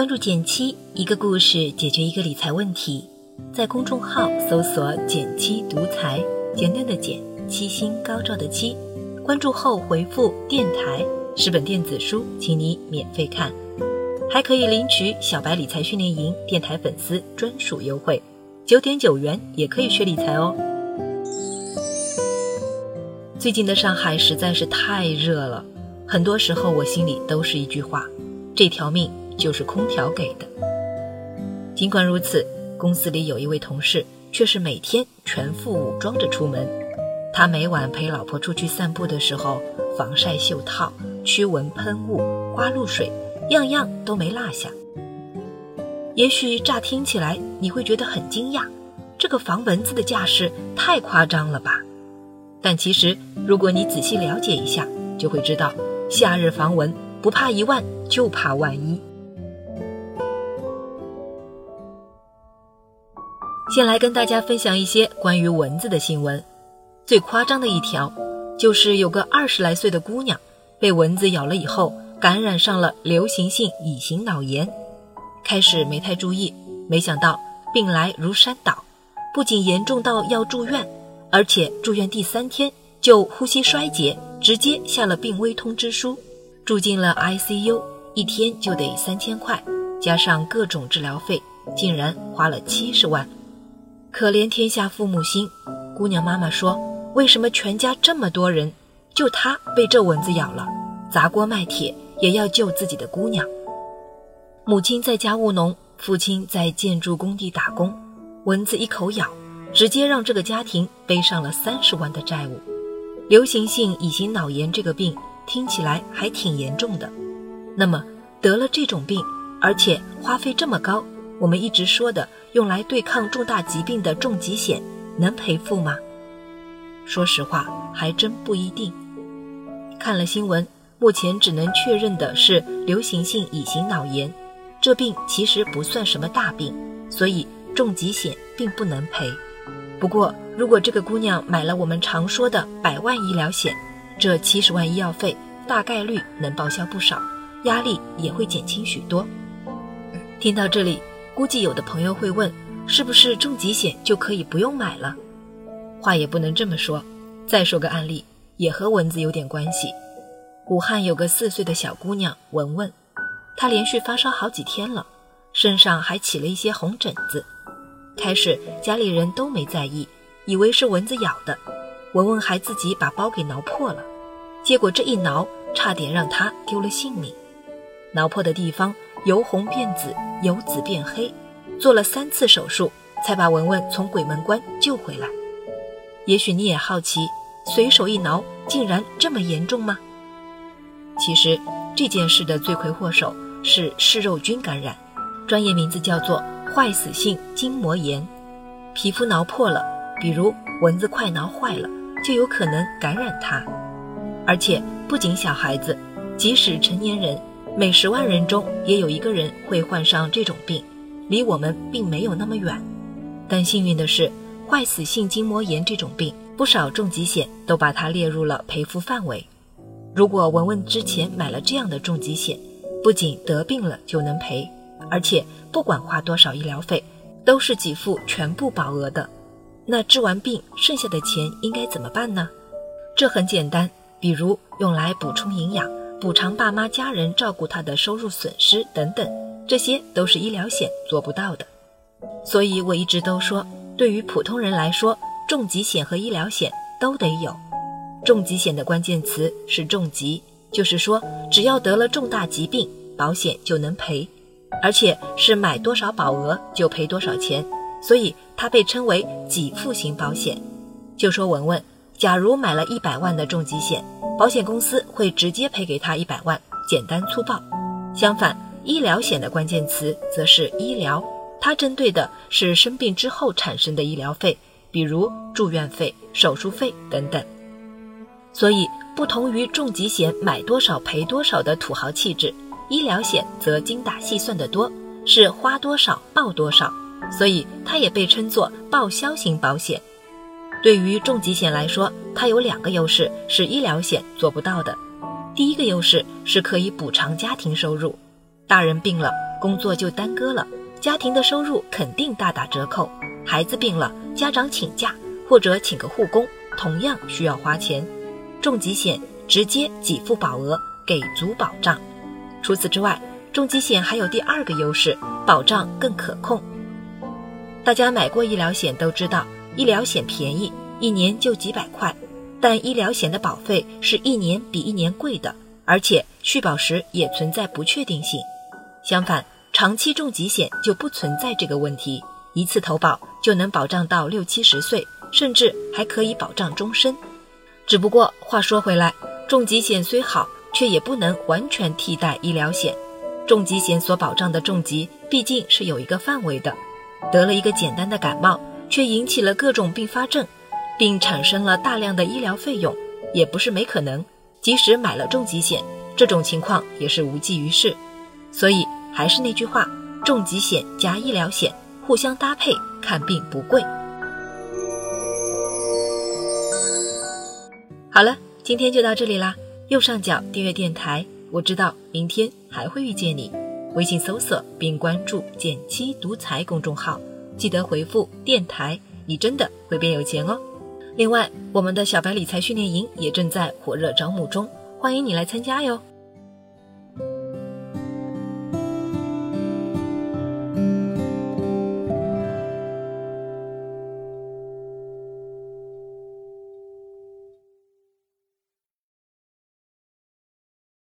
关注简七，一个故事解决一个理财问题。在公众号搜索“简七独裁，简单的简，七星高照的七。关注后回复“电台”，十本电子书，请你免费看，还可以领取小白理财训练营电台粉丝专属优惠，九点九元也可以学理财哦。最近的上海实在是太热了，很多时候我心里都是一句话：这条命。就是空调给的。尽管如此，公司里有一位同事却是每天全副武装着出门。他每晚陪老婆出去散步的时候，防晒袖套、驱蚊喷雾、花露水，样样都没落下。也许乍听起来你会觉得很惊讶，这个防蚊子的架势太夸张了吧？但其实，如果你仔细了解一下，就会知道，夏日防蚊不怕一万，就怕万一。先来跟大家分享一些关于蚊子的新闻。最夸张的一条，就是有个二十来岁的姑娘被蚊子咬了以后，感染上了流行性乙型脑炎。开始没太注意，没想到病来如山倒，不仅严重到要住院，而且住院第三天就呼吸衰竭，直接下了病危通知书，住进了 ICU，一天就得三千块，加上各种治疗费，竟然花了七十万。可怜天下父母心，姑娘妈妈说：“为什么全家这么多人，就她被这蚊子咬了？砸锅卖铁也要救自己的姑娘。”母亲在家务农，父亲在建筑工地打工，蚊子一口咬，直接让这个家庭背上了三十万的债务。流行性乙型脑炎这个病听起来还挺严重的，那么得了这种病，而且花费这么高。我们一直说的用来对抗重大疾病的重疾险能赔付吗？说实话，还真不一定。看了新闻，目前只能确认的是流行性乙型脑炎，这病其实不算什么大病，所以重疾险并不能赔。不过，如果这个姑娘买了我们常说的百万医疗险，这七十万医药费大概率能报销不少，压力也会减轻许多。听到这里。估计有的朋友会问，是不是重疾险就可以不用买了？话也不能这么说。再说个案例，也和蚊子有点关系。武汉有个四岁的小姑娘文文，她连续发烧好几天了，身上还起了一些红疹子。开始家里人都没在意，以为是蚊子咬的。文文还自己把包给挠破了，结果这一挠，差点让她丢了性命。挠破的地方。由红变紫，由紫变黑，做了三次手术，才把文文从鬼门关救回来。也许你也好奇，随手一挠，竟然这么严重吗？其实这件事的罪魁祸首是嗜肉菌感染，专业名字叫做坏死性筋膜炎。皮肤挠破了，比如蚊子快挠坏了，就有可能感染它。而且不仅小孩子，即使成年人。每十万人中也有一个人会患上这种病，离我们并没有那么远。但幸运的是，坏死性筋膜炎这种病，不少重疾险都把它列入了赔付范围。如果文文之前买了这样的重疾险，不仅得病了就能赔，而且不管花多少医疗费，都是给付全部保额的。那治完病剩下的钱应该怎么办呢？这很简单，比如用来补充营养。补偿爸妈家人照顾他的收入损失等等，这些都是医疗险做不到的。所以我一直都说，对于普通人来说，重疾险和医疗险都得有。重疾险的关键词是重疾，就是说只要得了重大疾病，保险就能赔，而且是买多少保额就赔多少钱，所以它被称为给付型保险。就说文文，假如买了一百万的重疾险。保险公司会直接赔给他一百万，简单粗暴。相反，医疗险的关键词则是医疗，它针对的是生病之后产生的医疗费，比如住院费、手术费等等。所以，不同于重疾险买多少赔多少的土豪气质，医疗险则精打细算的多，是花多少报多少，所以它也被称作报销型保险。对于重疾险来说，它有两个优势是医疗险做不到的。第一个优势是可以补偿家庭收入，大人病了，工作就耽搁了，家庭的收入肯定大打折扣；孩子病了，家长请假或者请个护工，同样需要花钱。重疾险直接给付保额，给足保障。除此之外，重疾险还有第二个优势，保障更可控。大家买过医疗险都知道，医疗险便宜，一年就几百块，但医疗险的保费是一年比一年贵的，而且续保时也存在不确定性。相反，长期重疾险就不存在这个问题，一次投保就能保障到六七十岁，甚至还可以保障终身。只不过话说回来，重疾险虽好，却也不能完全替代医疗险。重疾险所保障的重疾毕竟是有一个范围的，得了一个简单的感冒，却引起了各种并发症，并产生了大量的医疗费用，也不是没可能。即使买了重疾险，这种情况也是无济于事。所以还是那句话，重疾险加医疗险互相搭配，看病不贵。好了，今天就到这里啦。右上角订阅电台，我知道明天还会遇见你。微信搜索并关注“减七独裁”公众号，记得回复“电台”，你真的会变有钱哦。另外，我们的小白理财训练营也正在火热招募中，欢迎你来参加哟。